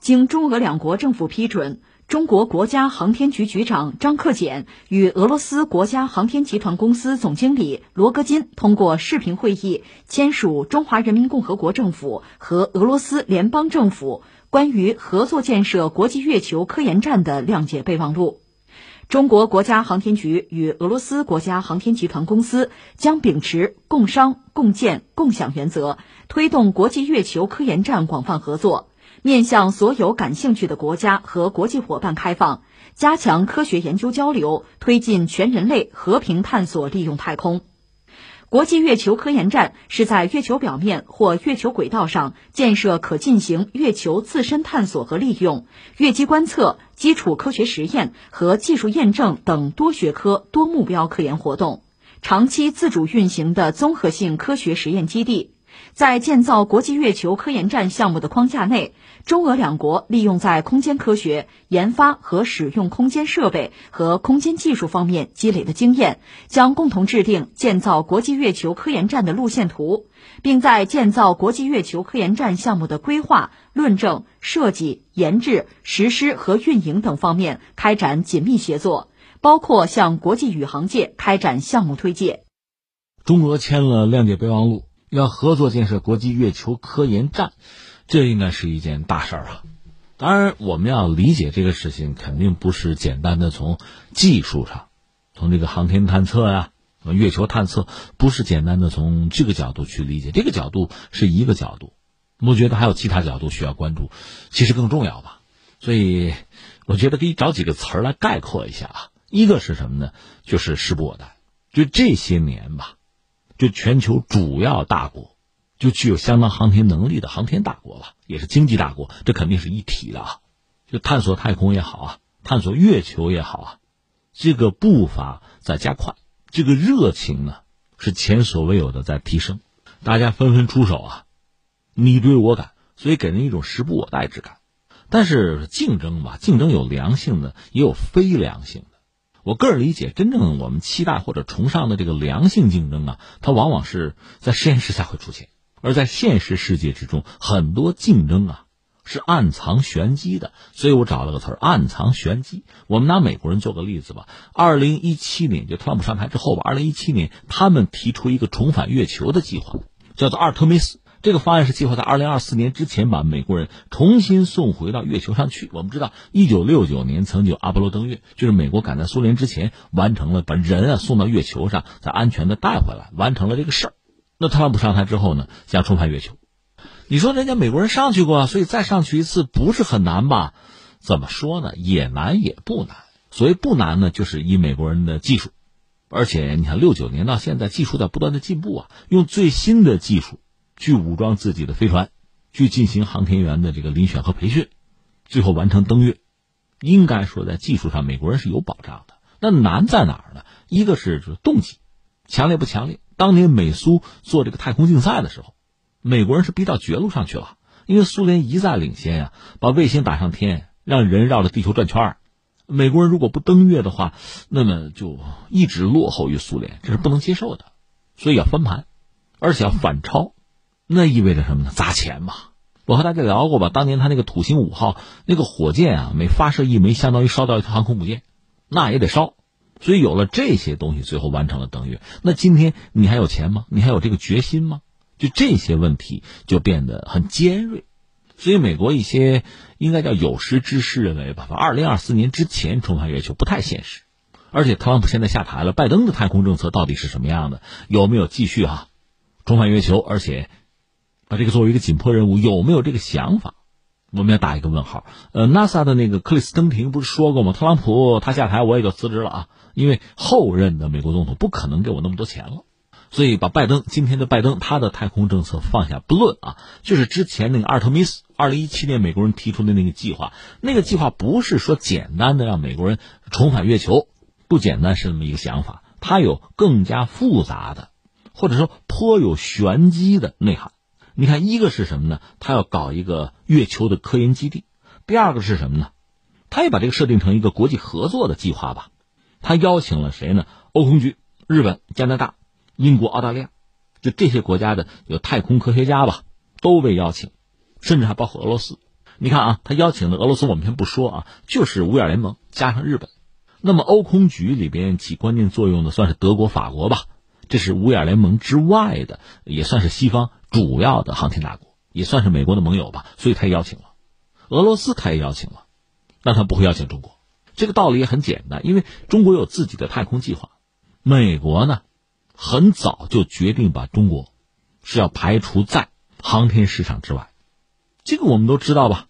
经中俄两国政府批准，中国国家航天局局长张克俭与俄罗斯国家航天集团公司总经理罗戈金通过视频会议签署中华人民共和国政府和俄罗斯联邦政府关于合作建设国际月球科研站的谅解备忘录。中国国家航天局与俄罗斯国家航天集团公司将秉持共商、共建、共享原则，推动国际月球科研站广泛合作。面向所有感兴趣的国家和国际伙伴开放，加强科学研究交流，推进全人类和平探索利用太空。国际月球科研站是在月球表面或月球轨道上建设可进行月球自身探索和利用、月基观测、基础科学实验和技术验证等多学科多目标科研活动，长期自主运行的综合性科学实验基地。在建造国际月球科研站项目的框架内，中俄两国利用在空间科学研发和使用空间设备和空间技术方面积累的经验，将共同制定建造国际月球科研站的路线图，并在建造国际月球科研站项目的规划、论证、设计、研制、实施和运营等方面开展紧密协作，包括向国际宇航界开展项目推介。中俄签了谅解备忘录。要合作建设国际月球科研站，这应该是一件大事儿啊！当然，我们要理解这个事情，肯定不是简单的从技术上，从这个航天探测呀、月球探测，不是简单的从这个角度去理解。这个角度是一个角度，我觉得还有其他角度需要关注，其实更重要吧。所以，我觉得可以找几个词儿来概括一下啊。一个是什么呢？就是时不我待，就这些年吧。就全球主要大国，就具有相当航天能力的航天大国吧，也是经济大国，这肯定是一体的啊。就探索太空也好啊，探索月球也好啊，这个步伐在加快，这个热情呢是前所未有的在提升，大家纷纷出手啊，你追我赶，所以给人一种时不我待之感。但是竞争吧，竞争有良性的，也有非良性的。我个人理解，真正我们期待或者崇尚的这个良性竞争啊，它往往是在实验室才会出现；而在现实世界之中，很多竞争啊是暗藏玄机的。所以我找了个词儿“暗藏玄机”。我们拿美国人做个例子吧。二零一七年，就特朗普上台之后吧，二零一七年他们提出一个重返月球的计划，叫做阿尔特弥斯。这个方案是计划在二零二四年之前把美国人重新送回到月球上去。我们知道，一九六九年曾经有阿波罗登月，就是美国赶在苏联之前完成了把人啊送到月球上，再安全的带回来，完成了这个事儿。那特朗普上台之后呢，想重返月球。你说人家美国人上去过，所以再上去一次不是很难吧？怎么说呢？也难也不难。所谓不难呢，就是以美国人的技术，而且你看六九年到现在，技术在不断的进步啊，用最新的技术。去武装自己的飞船，去进行航天员的这个遴选和培训，最后完成登月。应该说，在技术上，美国人是有保障的。那难在哪儿呢？一个是动机，强烈不强烈？当年美苏做这个太空竞赛的时候，美国人是逼到绝路上去了，因为苏联一再领先呀，把卫星打上天，让人绕着地球转圈儿。美国人如果不登月的话，那么就一直落后于苏联，这是不能接受的。所以要翻盘，而且要反超。那意味着什么呢？砸钱嘛！我和大家聊过吧，当年他那个土星五号那个火箭啊，每发射一枚，相当于烧掉一条航空母舰，那也得烧。所以有了这些东西，最后完成了登月。那今天你还有钱吗？你还有这个决心吗？就这些问题就变得很尖锐。所以美国一些应该叫有识之士认为吧，二零二四年之前重返月球不太现实。而且特朗普现在下台了，拜登的太空政策到底是什么样的？有没有继续啊重返月球？而且。把这个作为一个紧迫任务，有没有这个想法？我们要打一个问号。呃，NASA 的那个克里斯登廷不是说过吗？特朗普他下台，我也就辞职了啊，因为后任的美国总统不可能给我那么多钱了。所以把拜登今天的拜登他的太空政策放下不论啊，就是之前那个阿尔特弥斯，二零一七年美国人提出的那个计划，那个计划不是说简单的让美国人重返月球，不简单是那么一个想法，它有更加复杂的，或者说颇有玄机的内涵。你看，一个是什么呢？他要搞一个月球的科研基地。第二个是什么呢？他也把这个设定成一个国际合作的计划吧。他邀请了谁呢？欧空局、日本、加拿大、英国、澳大利亚，就这些国家的有太空科学家吧，都被邀请，甚至还包括俄罗斯。你看啊，他邀请的俄罗斯我们先不说啊，就是五眼联盟加上日本。那么欧空局里边起关键作用的算是德国、法国吧，这是五眼联盟之外的，也算是西方主要的航天大国，也算是美国的盟友吧，所以他邀请了。俄罗斯他也邀请了，那他不会邀请中国。这个道理也很简单，因为中国有自己的太空计划，美国呢，很早就决定把中国是要排除在航天市场之外，这个我们都知道吧？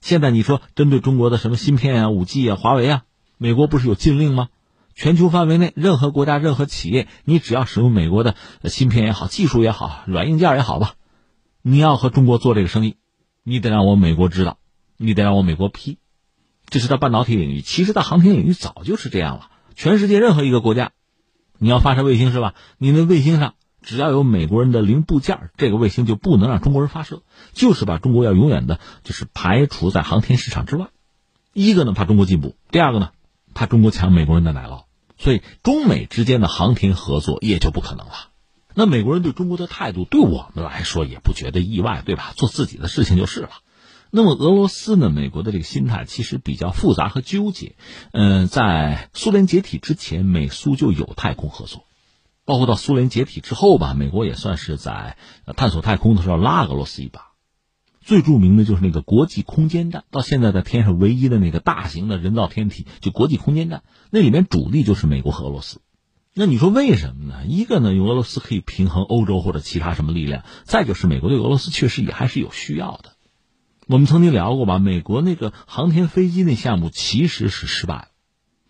现在你说针对中国的什么芯片啊、五 G 啊、华为啊。美国不是有禁令吗？全球范围内，任何国家、任何企业，你只要使用美国的芯片也好、技术也好、软硬件也好吧，你要和中国做这个生意，你得让我美国知道，你得让我美国批。这是在半导体领域，其实，在航天领域早就是这样了。全世界任何一个国家，你要发射卫星是吧？你那卫星上只要有美国人的零部件，这个卫星就不能让中国人发射，就是把中国要永远的，就是排除在航天市场之外。一个呢，怕中国进步；第二个呢。怕中国抢美国人的奶酪，所以中美之间的航天合作也就不可能了。那美国人对中国的态度，对我们来说也不觉得意外，对吧？做自己的事情就是了。那么俄罗斯呢？美国的这个心态其实比较复杂和纠结。嗯，在苏联解体之前，美苏就有太空合作，包括到苏联解体之后吧，美国也算是在探索太空的时候拉俄罗斯一把。最著名的就是那个国际空间站，到现在在天上唯一的那个大型的人造天体，就国际空间站，那里面主力就是美国和俄罗斯。那你说为什么呢？一个呢，用俄罗斯可以平衡欧洲或者其他什么力量；再就是美国对俄罗斯确实也还是有需要的。我们曾经聊过吧，美国那个航天飞机那项目其实是失败了。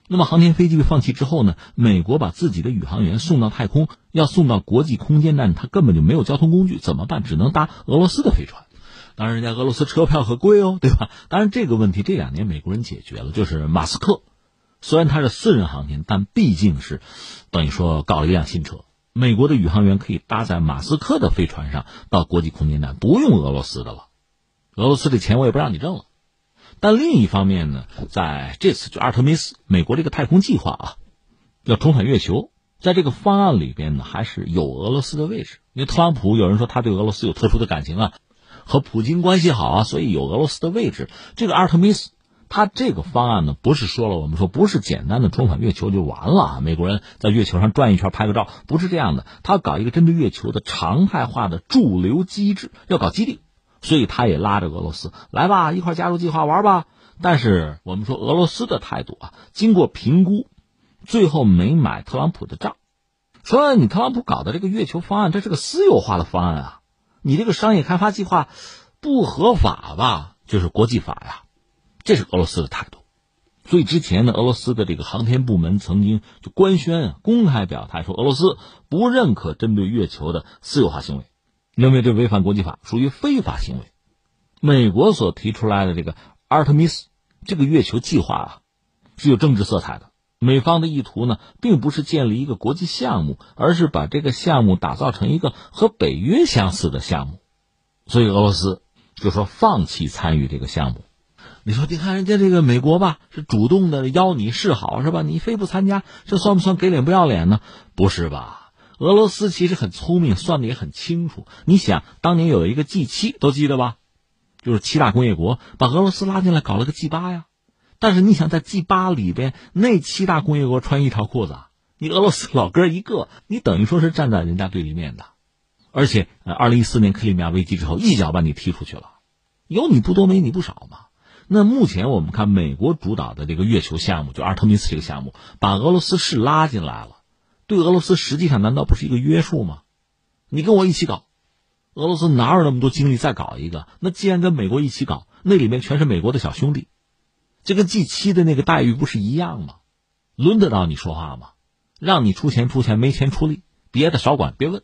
那么航天飞机被放弃之后呢，美国把自己的宇航员送到太空，要送到国际空间站，他根本就没有交通工具，怎么办？只能搭俄罗斯的飞船。当然，人家俄罗斯车票可贵哦，对吧？当然，这个问题这两年美国人解决了，就是马斯克，虽然他是私人航天，但毕竟是等于说搞了一辆新车，美国的宇航员可以搭载马斯克的飞船上到国际空间站，不用俄罗斯的了。俄罗斯的钱我也不让你挣了。但另一方面呢，在这次就阿特米斯，美国这个太空计划啊，要重返月球，在这个方案里边呢，还是有俄罗斯的位置。因为特朗普有人说他对俄罗斯有特殊的感情啊。和普京关系好啊，所以有俄罗斯的位置。这个阿尔特米斯，他这个方案呢，不是说了，我们说不是简单的重返月球就完了啊。美国人在月球上转一圈拍个照，不是这样的。他搞一个针对月球的常态化的驻留机制，要搞基地，所以他也拉着俄罗斯来吧，一块加入计划玩吧。但是我们说俄罗斯的态度啊，经过评估，最后没买特朗普的账，说你特朗普搞的这个月球方案，这是个私有化的方案啊。你这个商业开发计划不合法吧？就是国际法呀，这是俄罗斯的态度。所以之前呢，俄罗斯的这个航天部门曾经就官宣、公开表态说，俄罗斯不认可针对月球的私有化行为，认为这违反国际法，属于非法行为。美国所提出来的这个阿尔特米斯这个月球计划啊，是有政治色彩的。美方的意图呢，并不是建立一个国际项目，而是把这个项目打造成一个和北约相似的项目，所以俄罗斯就说放弃参与这个项目。你说，你看人家这个美国吧，是主动的邀你示好是吧？你非不参加，这算不算给脸不要脸呢？不是吧？俄罗斯其实很聪明，算的也很清楚。你想，当年有一个 G 七，都记得吧？就是七大工业国把俄罗斯拉进来，搞了个 G 八呀。但是你想在 G 八里边那七大工业国穿一条裤子，你俄罗斯老哥一个，你等于说是站在人家对立面的，而且二零一四年克里米亚危机之后一脚把你踢出去了，有你不多没你不少嘛。那目前我们看美国主导的这个月球项目，就阿尔特米斯这个项目，把俄罗斯是拉进来了，对俄罗斯实际上难道不是一个约束吗？你跟我一起搞，俄罗斯哪有那么多精力再搞一个？那既然跟美国一起搞，那里面全是美国的小兄弟。这跟 G 七的那个待遇不是一样吗？轮得到你说话吗？让你出钱出钱，没钱出力，别的少管别问，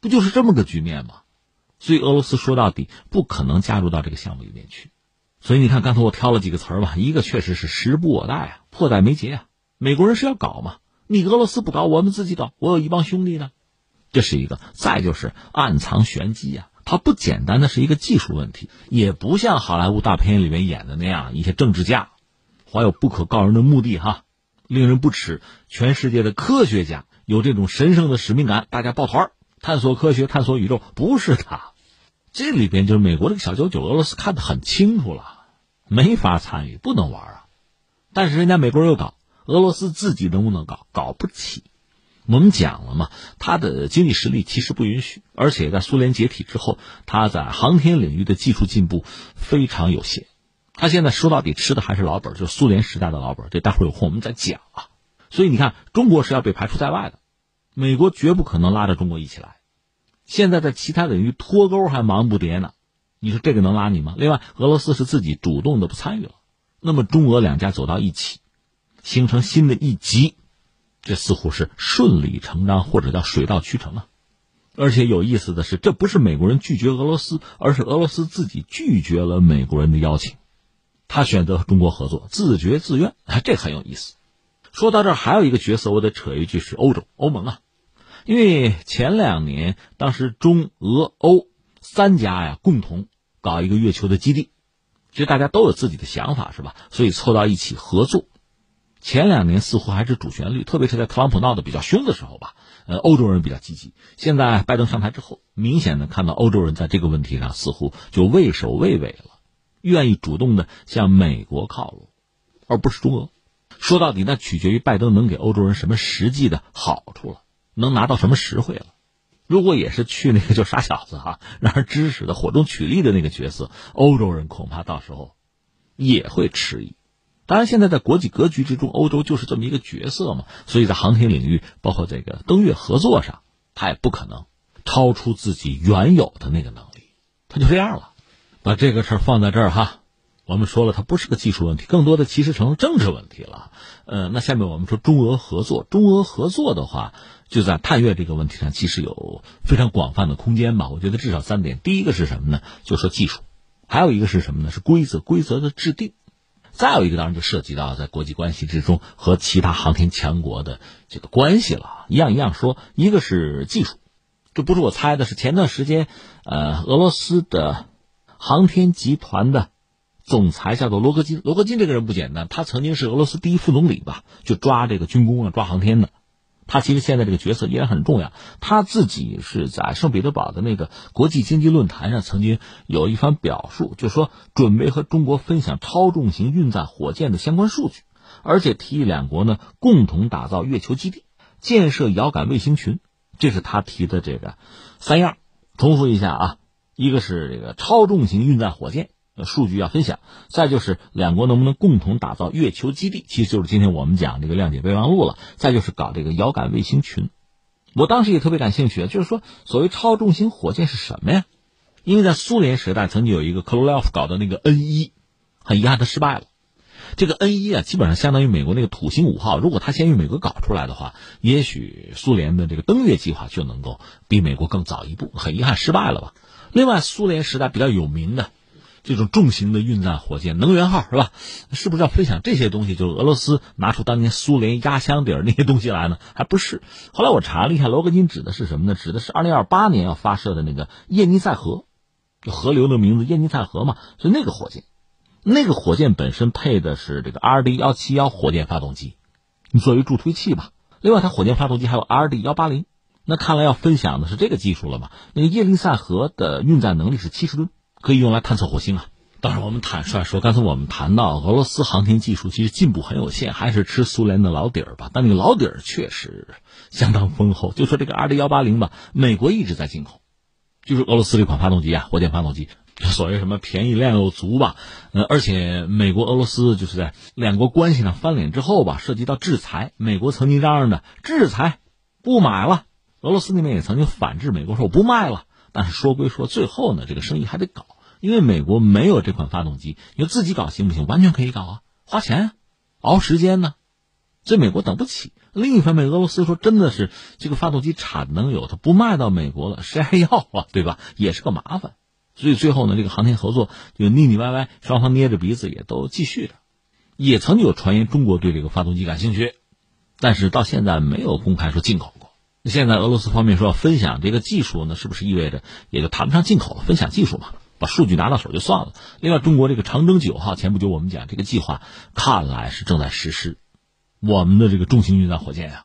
不就是这么个局面吗？所以俄罗斯说到底不可能加入到这个项目里面去。所以你看，刚才我挑了几个词儿吧，一个确实是时不我待啊，迫在眉睫啊。美国人是要搞嘛，你俄罗斯不搞，我们自己搞，我有一帮兄弟呢，这是一个。再就是暗藏玄机呀。它不简单的是一个技术问题，也不像好莱坞大片里面演的那样一些政治家。怀有不可告人的目的，哈，令人不齿。全世界的科学家有这种神圣的使命感，大家抱团探索科学、探索宇宙，不是他。这里边就是美国这个小九九，俄罗斯看得很清楚了。没法参与，不能玩啊。但是人家美国人又搞，俄罗斯自己能不能搞？搞不起。我们讲了嘛，他的经济实力其实不允许，而且在苏联解体之后，他在航天领域的技术进步非常有限。他现在说到底吃的还是老本，就是苏联时代的老本。这待会儿有空我们再讲啊。所以你看，中国是要被排除在外的，美国绝不可能拉着中国一起来。现在在其他领域脱钩还忙不迭呢，你说这个能拉你吗？另外，俄罗斯是自己主动的不参与了，那么中俄两家走到一起，形成新的一极。这似乎是顺理成章，或者叫水到渠成啊！而且有意思的是，这不是美国人拒绝俄罗斯，而是俄罗斯自己拒绝了美国人的邀请，他选择和中国合作，自觉自愿，哎，这很有意思。说到这，还有一个角色，我得扯一句是欧洲欧盟啊，因为前两年当时中俄欧三家呀共同搞一个月球的基地，其实大家都有自己的想法是吧？所以凑到一起合作。前两年似乎还是主旋律，特别是在特朗普闹得比较凶的时候吧，呃，欧洲人比较积极。现在拜登上台之后，明显的看到欧洲人在这个问题上似乎就畏首畏尾了，愿意主动的向美国靠拢，而不是中俄。说到底，那取决于拜登能给欧洲人什么实际的好处了，能拿到什么实惠了。如果也是去那个就傻小子哈，让人指使的火中取栗的那个角色，欧洲人恐怕到时候也会迟疑。当然，现在在国际格局之中，欧洲就是这么一个角色嘛，所以在航天领域，包括这个登月合作上，他也不可能超出自己原有的那个能力，他就这样了。把这个事儿放在这儿哈，我们说了，它不是个技术问题，更多的其实成政治问题了。呃，那下面我们说中俄合作，中俄合作的话，就在探月这个问题上，其实有非常广泛的空间吧。我觉得至少三点，第一个是什么呢？就说技术，还有一个是什么呢？是规则，规则的制定。再有一个，当然就涉及到在国际关系之中和其他航天强国的这个关系了。一样一样说，一个是技术，这不是我猜的，是前段时间，呃，俄罗斯的航天集团的总裁叫做罗格金。罗格金这个人不简单，他曾经是俄罗斯第一副总理吧，就抓这个军工啊，抓航天的。他其实现在这个角色依然很重要。他自己是在圣彼得堡的那个国际经济论坛上曾经有一番表述，就说准备和中国分享超重型运载火箭的相关数据，而且提议两国呢共同打造月球基地、建设遥感卫星群。这是他提的这个三样。重复一下啊，一个是这个超重型运载火箭。数据要分享，再就是两国能不能共同打造月球基地，其实就是今天我们讲这个谅解备忘录了。再就是搞这个遥感卫星群，我当时也特别感兴趣，就是说所谓超重型火箭是什么呀？因为在苏联时代曾经有一个克罗廖夫搞的那个 N 一，很遗憾他失败了。这个 N 一啊，基本上相当于美国那个土星五号，如果他先于美国搞出来的话，也许苏联的这个登月计划就能够比美国更早一步。很遗憾失败了吧？另外，苏联时代比较有名的。这种重型的运载火箭，能源号是吧？是不是要分享这些东西？就是俄罗斯拿出当年苏联压箱底儿那些东西来呢？还不是。后来我查了一下，罗格金指的是什么呢？指的是二零二八年要发射的那个叶尼塞河，就河流的名字叶尼塞河嘛。所以那个火箭，那个火箭本身配的是这个 R D 幺七幺火箭发动机，你作为助推器吧。另外，它火箭发动机还有 R D 幺八零。那看来要分享的是这个技术了吧？那个叶尼塞河的运载能力是七十吨。可以用来探测火星啊！当然，我们坦率说，刚才我们谈到俄罗斯航天技术其实进步很有限，还是吃苏联的老底儿吧。但那个老底儿确实相当丰厚。就说这个 R D 幺八零吧，美国一直在进口，就是俄罗斯这款发动机啊，火箭发动机，所谓什么便宜量又足吧。呃，而且美国俄罗斯就是在两国关系上翻脸之后吧，涉及到制裁，美国曾经嚷嚷着制裁不买了，俄罗斯那边也曾经反制美国说我不卖了。但是说归说，最后呢，这个生意还得搞，因为美国没有这款发动机，你说自己搞行不行？完全可以搞啊，花钱，熬时间呢，所以美国等不起。另一方面，俄罗斯说真的是这个发动机产能有，它不卖到美国了，谁还要啊？对吧？也是个麻烦。所以最后呢，这个航天合作就腻腻歪歪，双方捏着鼻子也都继续着。也曾经有传言中国对这个发动机感兴趣，但是到现在没有公开说进口。现在俄罗斯方面说要分享这个技术呢，是不是意味着也就谈不上进口了？分享技术嘛，把数据拿到手就算了。另外，中国这个长征九号前不久我们讲这个计划，看来是正在实施。我们的这个重型运载火箭啊，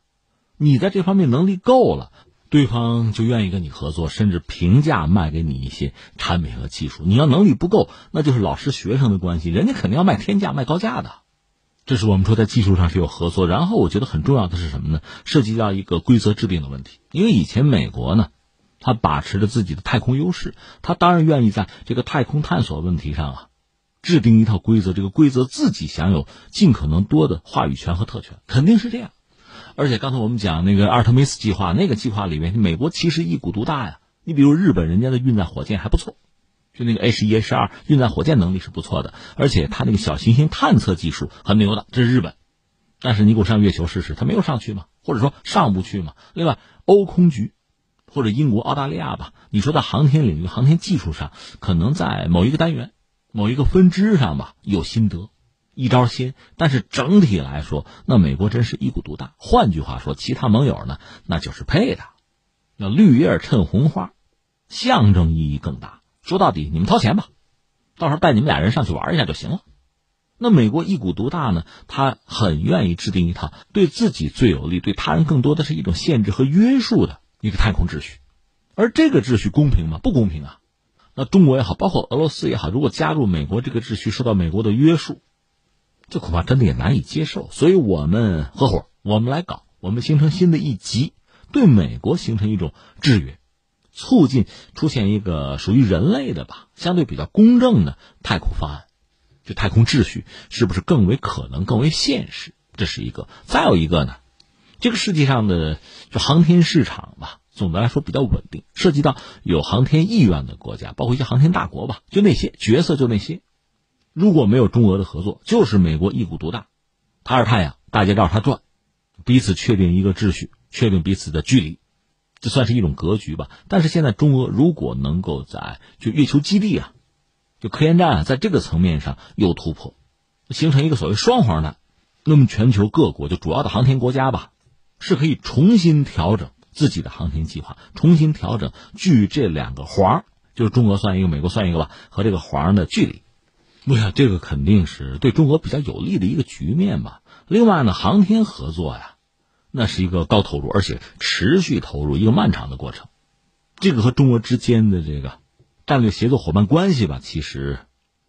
你在这方面能力够了，对方就愿意跟你合作，甚至平价卖给你一些产品和技术。你要能力不够，那就是老师学生的关系，人家肯定要卖天价、卖高价的。这是我们说在技术上是有合作。然后我觉得很重要的是什么呢？涉及到一个规则制定的问题。因为以前美国呢，他把持着自己的太空优势，他当然愿意在这个太空探索问题上啊，制定一套规则。这个规则自己享有尽可能多的话语权和特权，肯定是这样。而且刚才我们讲那个阿尔特弥斯计划，那个计划里面，美国其实一股独大呀。你比如日本，人家的运载火箭还不错，就那个 H 一 H 二运载火箭能力是不错的，而且它那个小行星探测技术很牛的，这是日本。但是你给我上月球试试，他没有上去嘛，或者说上不去嘛。另外，欧空局或者英国、澳大利亚吧，你说在航天领域、航天技术上，可能在某一个单元、某一个分支上吧有心得。一招鲜，但是整体来说，那美国真是一股独大。换句话说，其他盟友呢，那就是配的，那绿叶衬红花，象征意义更大。说到底，你们掏钱吧，到时候带你们俩人上去玩一下就行了。那美国一股独大呢，他很愿意制定一套对自己最有利、对他人更多的是一种限制和约束的一个太空秩序，而这个秩序公平吗？不公平啊！那中国也好，包括俄罗斯也好，如果加入美国这个秩序，受到美国的约束。这恐怕真的也难以接受，所以我们合伙，我们来搞，我们形成新的一级，对美国形成一种制约，促进出现一个属于人类的吧，相对比较公正的太空方案，就太空秩序是不是更为可能、更为现实？这是一个。再有一个呢，这个世界上的就航天市场吧，总的来说比较稳定，涉及到有航天意愿的国家，包括一些航天大国吧，就那些角色，就那些。如果没有中俄的合作，就是美国一股独大，他是太阳，大家绕他转，彼此确定一个秩序，确定彼此的距离，这算是一种格局吧。但是现在中俄如果能够在就月球基地啊，就科研站啊，在这个层面上有突破，形成一个所谓双黄蛋，那么全球各国就主要的航天国家吧，是可以重新调整自己的航天计划，重新调整距这两个黄，就是中俄算一个，美国算一个吧，和这个黄的距离。我想，这个肯定是对中国比较有利的一个局面吧。另外呢，航天合作呀，那是一个高投入而且持续投入一个漫长的过程。这个和中国之间的这个战略协作伙伴关系吧，其实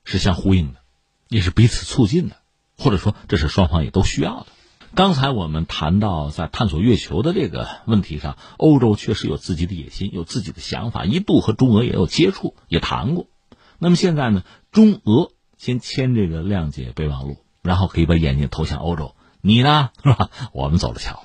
是相呼应的，也是彼此促进的，或者说这是双方也都需要的。刚才我们谈到在探索月球的这个问题上，欧洲确实有自己的野心，有自己的想法，一度和中俄也有接触，也谈过。那么现在呢，中俄。先签这个谅解备忘录，然后可以把眼睛投向欧洲。你呢，是吧？我们走着瞧。